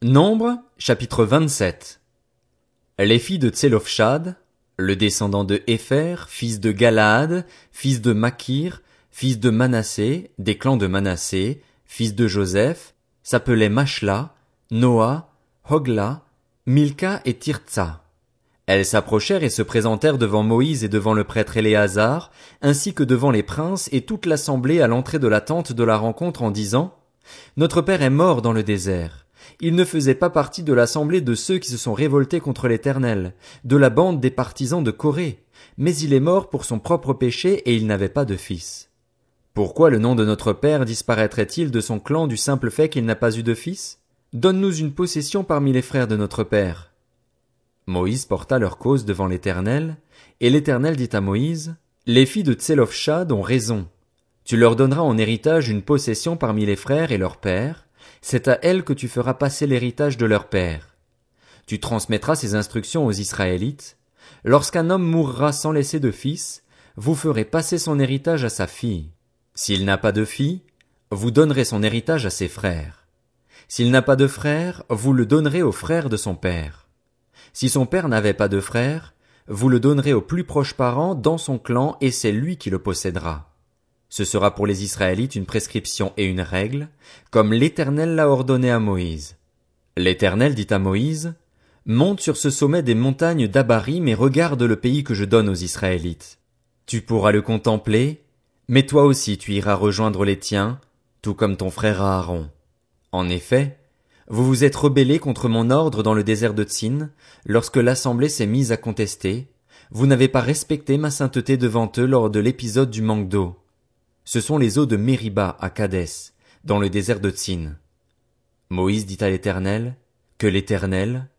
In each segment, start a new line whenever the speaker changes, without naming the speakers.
Nombre, chapitre 27. Les filles de Tselofshad, le descendant de Hépher, fils de Galaad, fils de Makir, fils de Manassé, des clans de Manassé, fils de Joseph, s'appelaient Machla, Noah, Hogla, Milka et Tirtsa. Elles s'approchèrent et se présentèrent devant Moïse et devant le prêtre Éléazar, ainsi que devant les princes et toute l'assemblée à l'entrée de la tente de la rencontre en disant, Notre père est mort dans le désert. Il ne faisait pas partie de l'assemblée de ceux qui se sont révoltés contre l'Éternel, de la bande des partisans de Corée, mais il est mort pour son propre péché et il n'avait pas de fils. Pourquoi le nom de notre père disparaîtrait-il de son clan du simple fait qu'il n'a pas eu de fils? Donne-nous une possession parmi les frères de notre père. Moïse porta leur cause devant l'Éternel, et l'Éternel dit à Moïse, Les filles de Tselofshad ont raison. Tu leur donneras en héritage une possession parmi les frères et leurs pères, c'est à elles que tu feras passer l'héritage de leur père. Tu transmettras ces instructions aux Israélites. Lorsqu'un homme mourra sans laisser de fils, vous ferez passer son héritage à sa fille. S'il n'a pas de fille, vous donnerez son héritage à ses frères. S'il n'a pas de frère, vous le donnerez aux frères de son père. Si son père n'avait pas de frère, vous le donnerez au plus proche parent dans son clan et c'est lui qui le possédera. Ce sera pour les Israélites une prescription et une règle, comme l'Éternel l'a ordonné à Moïse. L'Éternel dit à Moïse, Monte sur ce sommet des montagnes d'Abarim et regarde le pays que je donne aux Israélites. Tu pourras le contempler, mais toi aussi tu iras rejoindre les tiens, tout comme ton frère Aaron. En effet, vous vous êtes rebellés contre mon ordre dans le désert de Tsin, lorsque l'assemblée s'est mise à contester, vous n'avez pas respecté ma sainteté devant eux lors de l'épisode du manque d'eau. Ce sont les eaux de Mériba à Kadès, dans le désert de Tsin. Moïse dit à l'Éternel, que l'Éternel,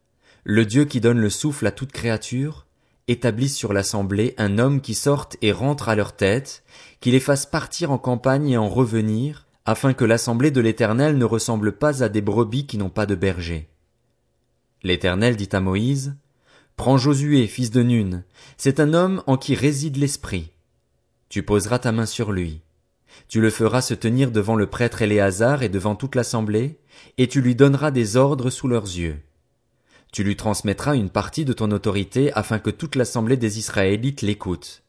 le Dieu qui donne le souffle à toute créature, établisse sur l'assemblée un homme qui sorte et rentre à leur tête, qui les fasse partir en campagne et en revenir, afin que l'assemblée de l'Éternel ne ressemble pas à des brebis qui n'ont pas de berger. L'Éternel dit à Moïse, Prends Josué, fils de Nun, c'est un homme en qui réside l'Esprit. Tu poseras ta main sur lui. Tu le feras se tenir devant le prêtre Éléazar et devant toute l'assemblée, et tu lui donneras des ordres sous leurs yeux. Tu lui transmettras une partie de ton autorité afin que toute l'assemblée des Israélites l'écoute.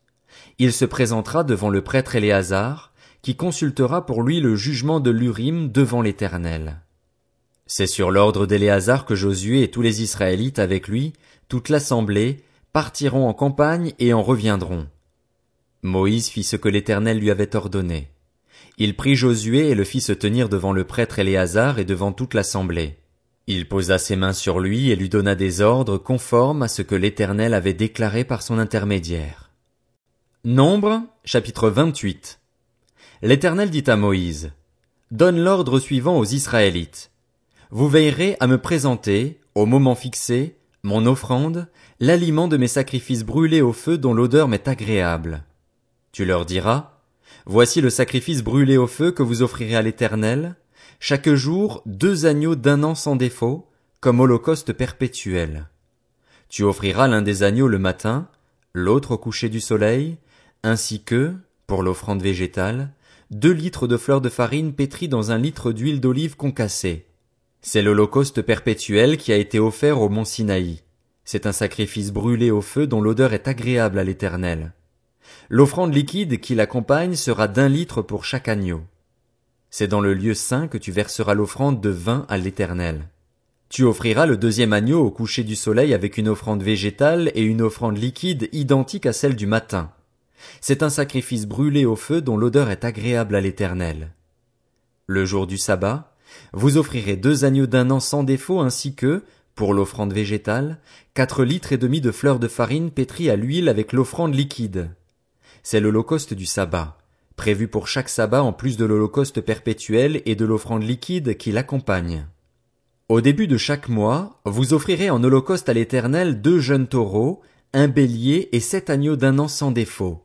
Il se présentera devant le prêtre Éléazar, qui consultera pour lui le jugement de l'Urim devant l'Éternel. C'est sur l'ordre d'Éléazar que Josué et tous les Israélites avec lui, toute l'assemblée, partiront en campagne et en reviendront. Moïse fit ce que l'Éternel lui avait ordonné. Il prit Josué et le fit se tenir devant le prêtre Éléazar et devant toute l'assemblée. Il posa ses mains sur lui et lui donna des ordres conformes à ce que l'Éternel avait déclaré par son intermédiaire. Nombre, chapitre 28. L'Éternel dit à Moïse, Donne l'ordre suivant aux Israélites. Vous veillerez à me présenter, au moment fixé, mon offrande, l'aliment de mes sacrifices brûlés au feu dont l'odeur m'est agréable. Tu leur diras, Voici le sacrifice brûlé au feu que vous offrirez à l'Éternel, chaque jour deux agneaux d'un an sans défaut, comme holocauste perpétuel. Tu offriras l'un des agneaux le matin, l'autre au coucher du soleil, ainsi que, pour l'offrande végétale, deux litres de fleurs de farine pétries dans un litre d'huile d'olive concassée. C'est l'holocauste perpétuel qui a été offert au mont Sinaï. C'est un sacrifice brûlé au feu dont l'odeur est agréable à l'Éternel. L'offrande liquide qui l'accompagne sera d'un litre pour chaque agneau. C'est dans le lieu saint que tu verseras l'offrande de vin à l'Éternel. Tu offriras le deuxième agneau au coucher du soleil avec une offrande végétale et une offrande liquide identique à celle du matin. C'est un sacrifice brûlé au feu dont l'odeur est agréable à l'Éternel. Le jour du sabbat, vous offrirez deux agneaux d'un an sans défaut ainsi que, pour l'offrande végétale, quatre litres et demi de fleurs de farine pétries à l'huile avec l'offrande liquide c'est l'holocauste du sabbat, prévu pour chaque sabbat en plus de l'holocauste perpétuel et de l'offrande liquide qui l'accompagne. Au début de chaque mois, vous offrirez en holocauste à l'Éternel deux jeunes taureaux, un bélier et sept agneaux d'un an sans défaut.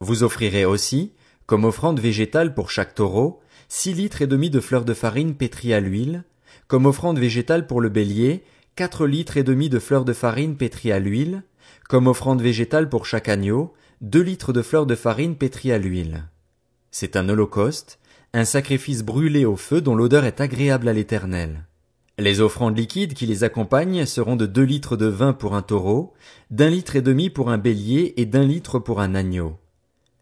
Vous offrirez aussi, comme offrande végétale pour chaque taureau, six litres et demi de fleurs de farine pétries à l'huile, comme offrande végétale pour le bélier, quatre litres et demi de fleurs de farine pétries à l'huile, comme offrande végétale pour chaque agneau, deux litres de fleurs de farine pétries à l'huile. C'est un holocauste, un sacrifice brûlé au feu dont l'odeur est agréable à l'Éternel. Les offrandes liquides qui les accompagnent seront de deux litres de vin pour un taureau, d'un litre et demi pour un bélier et d'un litre pour un agneau.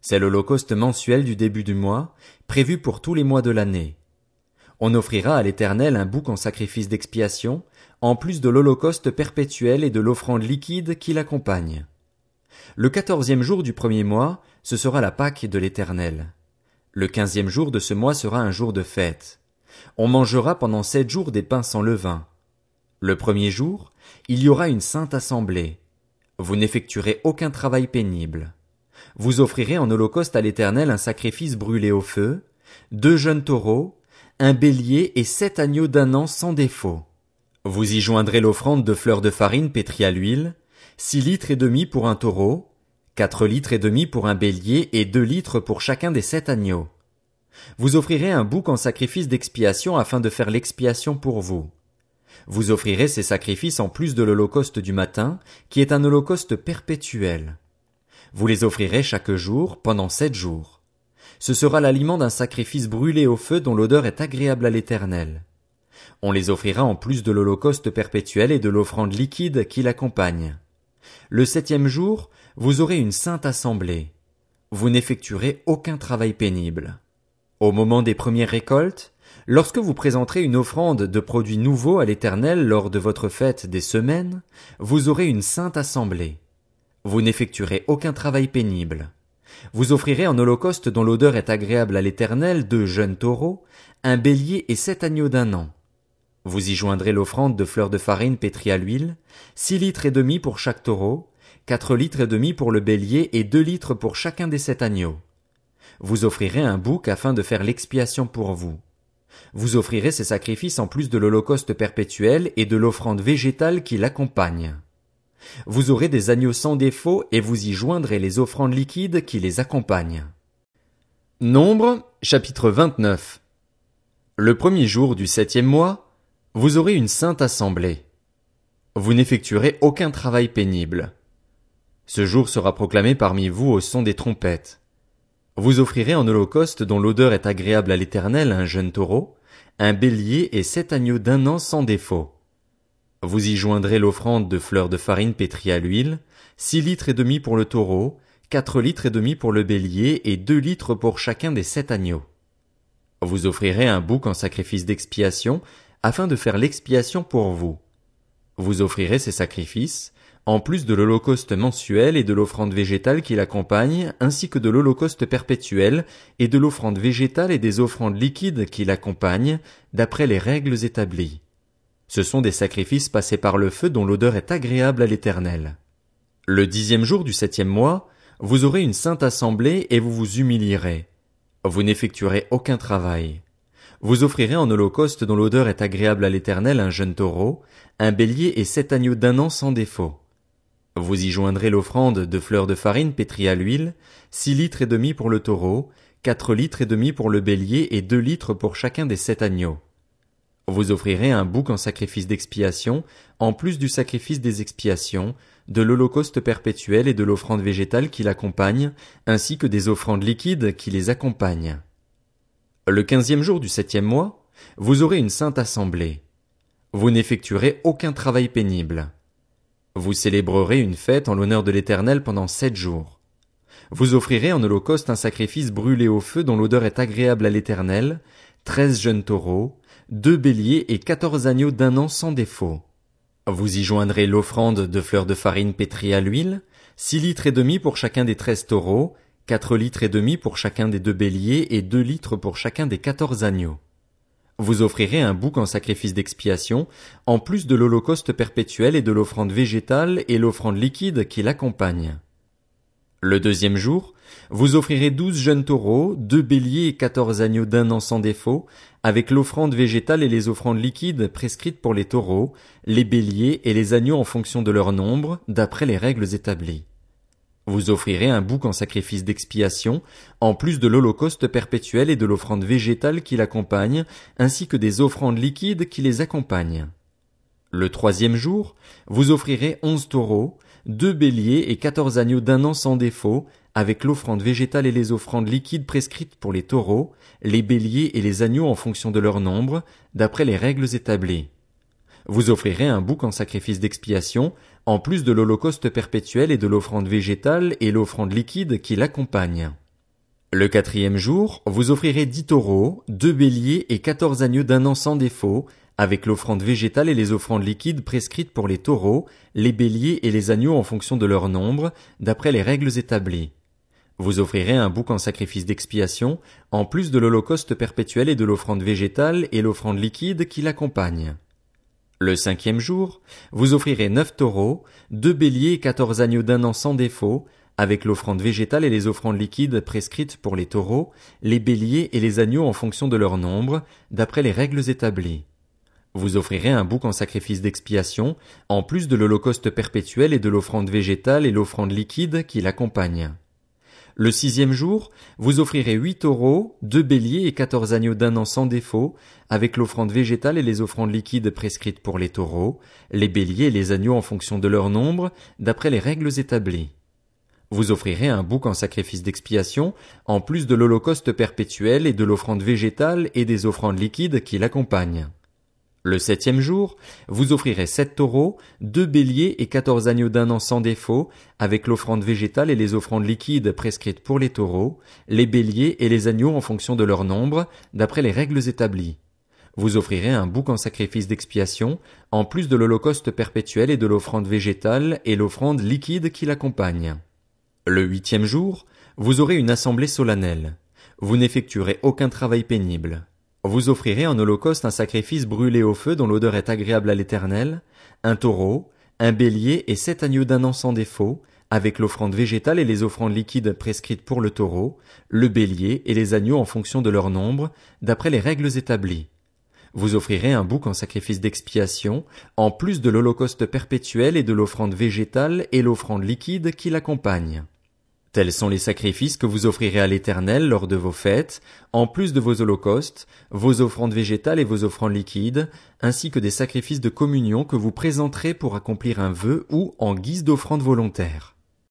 C'est l'holocauste mensuel du début du mois, prévu pour tous les mois de l'année. On offrira à l'Éternel un bouc en sacrifice d'expiation, en plus de l'holocauste perpétuel et de l'offrande liquide qui l'accompagne. Le quatorzième jour du premier mois, ce sera la Pâque de l'Éternel. Le quinzième jour de ce mois sera un jour de fête. On mangera pendant sept jours des pains sans levain. Le premier jour, il y aura une sainte assemblée. Vous n'effectuerez aucun travail pénible. Vous offrirez en holocauste à l'Éternel un sacrifice brûlé au feu, deux jeunes taureaux, un bélier et sept agneaux d'un an sans défaut. Vous y joindrez l'offrande de fleurs de farine pétrie à l'huile, six litres et demi pour un taureau, quatre litres et demi pour un bélier et deux litres pour chacun des sept agneaux. Vous offrirez un bouc en sacrifice d'expiation afin de faire l'expiation pour vous. Vous offrirez ces sacrifices en plus de l'holocauste du matin, qui est un holocauste perpétuel. Vous les offrirez chaque jour pendant sept jours. Ce sera l'aliment d'un sacrifice brûlé au feu dont l'odeur est agréable à l'éternel. On les offrira en plus de l'holocauste perpétuel et de l'offrande liquide qui l'accompagne. Le septième jour, vous aurez une sainte assemblée. Vous n'effectuerez aucun travail pénible. Au moment des premières récoltes, lorsque vous présenterez une offrande de produits nouveaux à l'Éternel lors de votre fête des semaines, vous aurez une sainte assemblée. Vous n'effectuerez aucun travail pénible. Vous offrirez en holocauste dont l'odeur est agréable à l'Éternel deux jeunes taureaux, un bélier et sept agneaux d'un an. Vous y joindrez l'offrande de fleurs de farine pétrie à l'huile, six litres et demi pour chaque taureau, quatre litres et demi pour le bélier et deux litres pour chacun des sept agneaux. Vous offrirez un bouc afin de faire l'expiation pour vous. Vous offrirez ces sacrifices en plus de l'holocauste perpétuel et de l'offrande végétale qui l'accompagne. Vous aurez des agneaux sans défaut et vous y joindrez les offrandes liquides qui les accompagnent. Nombre, chapitre 29. Le premier jour du septième mois, vous aurez une sainte assemblée. Vous n'effectuerez aucun travail pénible. Ce jour sera proclamé parmi vous au son des trompettes. Vous offrirez en holocauste dont l'odeur est agréable à l'Éternel un jeune taureau, un bélier et sept agneaux d'un an sans défaut. Vous y joindrez l'offrande de fleurs de farine pétrie à l'huile, six litres et demi pour le taureau, quatre litres et demi pour le bélier et deux litres pour chacun des sept agneaux. Vous offrirez un bouc en sacrifice d'expiation afin de faire l'expiation pour vous. Vous offrirez ces sacrifices, en plus de l'holocauste mensuel et de l'offrande végétale qui l'accompagne, ainsi que de l'holocauste perpétuel et de l'offrande végétale et des offrandes liquides qui l'accompagnent, d'après les règles établies. Ce sont des sacrifices passés par le feu dont l'odeur est agréable à l'Éternel. Le dixième jour du septième mois, vous aurez une sainte assemblée et vous vous humilierez. Vous n'effectuerez aucun travail. Vous offrirez en holocauste dont l'odeur est agréable à l'Éternel un jeune taureau, un bélier et sept agneaux d'un an sans défaut. Vous y joindrez l'offrande de fleurs de farine pétrie à l'huile, six litres et demi pour le taureau, quatre litres et demi pour le bélier et deux litres pour chacun des sept agneaux. Vous offrirez un bouc en sacrifice d'expiation, en plus du sacrifice des expiations, de l'holocauste perpétuel et de l'offrande végétale qui l'accompagne, ainsi que des offrandes liquides qui les accompagnent. Le quinzième jour du septième mois, vous aurez une sainte assemblée. Vous n'effectuerez aucun travail pénible. Vous célébrerez une fête en l'honneur de l'Éternel pendant sept jours. Vous offrirez en holocauste un sacrifice brûlé au feu dont l'odeur est agréable à l'Éternel, treize jeunes taureaux, deux béliers et quatorze agneaux d'un an sans défaut. Vous y joindrez l'offrande de fleurs de farine pétrie à l'huile, six litres et demi pour chacun des treize taureaux, quatre litres et demi pour chacun des deux béliers et deux litres pour chacun des quatorze agneaux. Vous offrirez un bouc en sacrifice d'expiation, en plus de l'holocauste perpétuel et de l'offrande végétale et l'offrande liquide qui l'accompagne. Le deuxième jour, vous offrirez douze jeunes taureaux, deux béliers et quatorze agneaux d'un an sans défaut, avec l'offrande végétale et les offrandes liquides prescrites pour les taureaux, les béliers et les agneaux en fonction de leur nombre, d'après les règles établies. Vous offrirez un bouc en sacrifice d'expiation, en plus de l'holocauste perpétuel et de l'offrande végétale qui l'accompagne, ainsi que des offrandes liquides qui les accompagnent. Le troisième jour, vous offrirez onze taureaux, deux béliers et quatorze agneaux d'un an sans défaut, avec l'offrande végétale et les offrandes liquides prescrites pour les taureaux, les béliers et les agneaux en fonction de leur nombre, d'après les règles établies. Vous offrirez un bouc en sacrifice d'expiation, en plus de l'holocauste perpétuel et de l'offrande végétale et l'offrande liquide qui l'accompagne. Le quatrième jour, vous offrirez dix taureaux, deux béliers et quatorze agneaux d'un an sans défaut, avec l'offrande végétale et les offrandes liquides prescrites pour les taureaux, les béliers et les agneaux en fonction de leur nombre, d'après les règles établies. Vous offrirez un bouc en sacrifice d'expiation, en plus de l'holocauste perpétuel et de l'offrande végétale et l'offrande liquide qui l'accompagne. Le cinquième jour, vous offrirez neuf taureaux, deux béliers et quatorze agneaux d'un an sans défaut, avec l'offrande végétale et les offrandes liquides prescrites pour les taureaux, les béliers et les agneaux en fonction de leur nombre, d'après les règles établies. Vous offrirez un bouc en sacrifice d'expiation, en plus de l'holocauste perpétuel et de l'offrande végétale et l'offrande liquide qui l'accompagne. Le sixième jour, vous offrirez huit taureaux, deux béliers et quatorze agneaux d'un an sans défaut, avec l'offrande végétale et les offrandes liquides prescrites pour les taureaux, les béliers et les agneaux en fonction de leur nombre, d'après les règles établies. Vous offrirez un bouc en sacrifice d'expiation, en plus de l'holocauste perpétuel et de l'offrande végétale et des offrandes liquides qui l'accompagnent. Le septième jour, vous offrirez sept taureaux, deux béliers et quatorze agneaux d'un an sans défaut, avec l'offrande végétale et les offrandes liquides prescrites pour les taureaux, les béliers et les agneaux en fonction de leur nombre, d'après les règles établies. Vous offrirez un bouc en sacrifice d'expiation, en plus de l'holocauste perpétuel et de l'offrande végétale et l'offrande liquide qui l'accompagne. Le huitième jour, vous aurez une assemblée solennelle. Vous n'effectuerez aucun travail pénible. Vous offrirez en holocauste un sacrifice brûlé au feu dont l'odeur est agréable à l'Éternel, un taureau, un bélier et sept agneaux d'un an sans défaut, avec l'offrande végétale et les offrandes liquides prescrites pour le taureau, le bélier et les agneaux en fonction de leur nombre, d'après les règles établies. Vous offrirez un bouc en sacrifice d'expiation, en plus de l'holocauste perpétuel et de l'offrande végétale et l'offrande liquide qui l'accompagne. Tels sont les sacrifices que vous offrirez à l'Éternel lors de vos fêtes, en plus de vos holocaustes, vos offrandes végétales et vos offrandes liquides, ainsi que des sacrifices de communion que vous présenterez pour accomplir un vœu ou en guise d'offrande volontaire.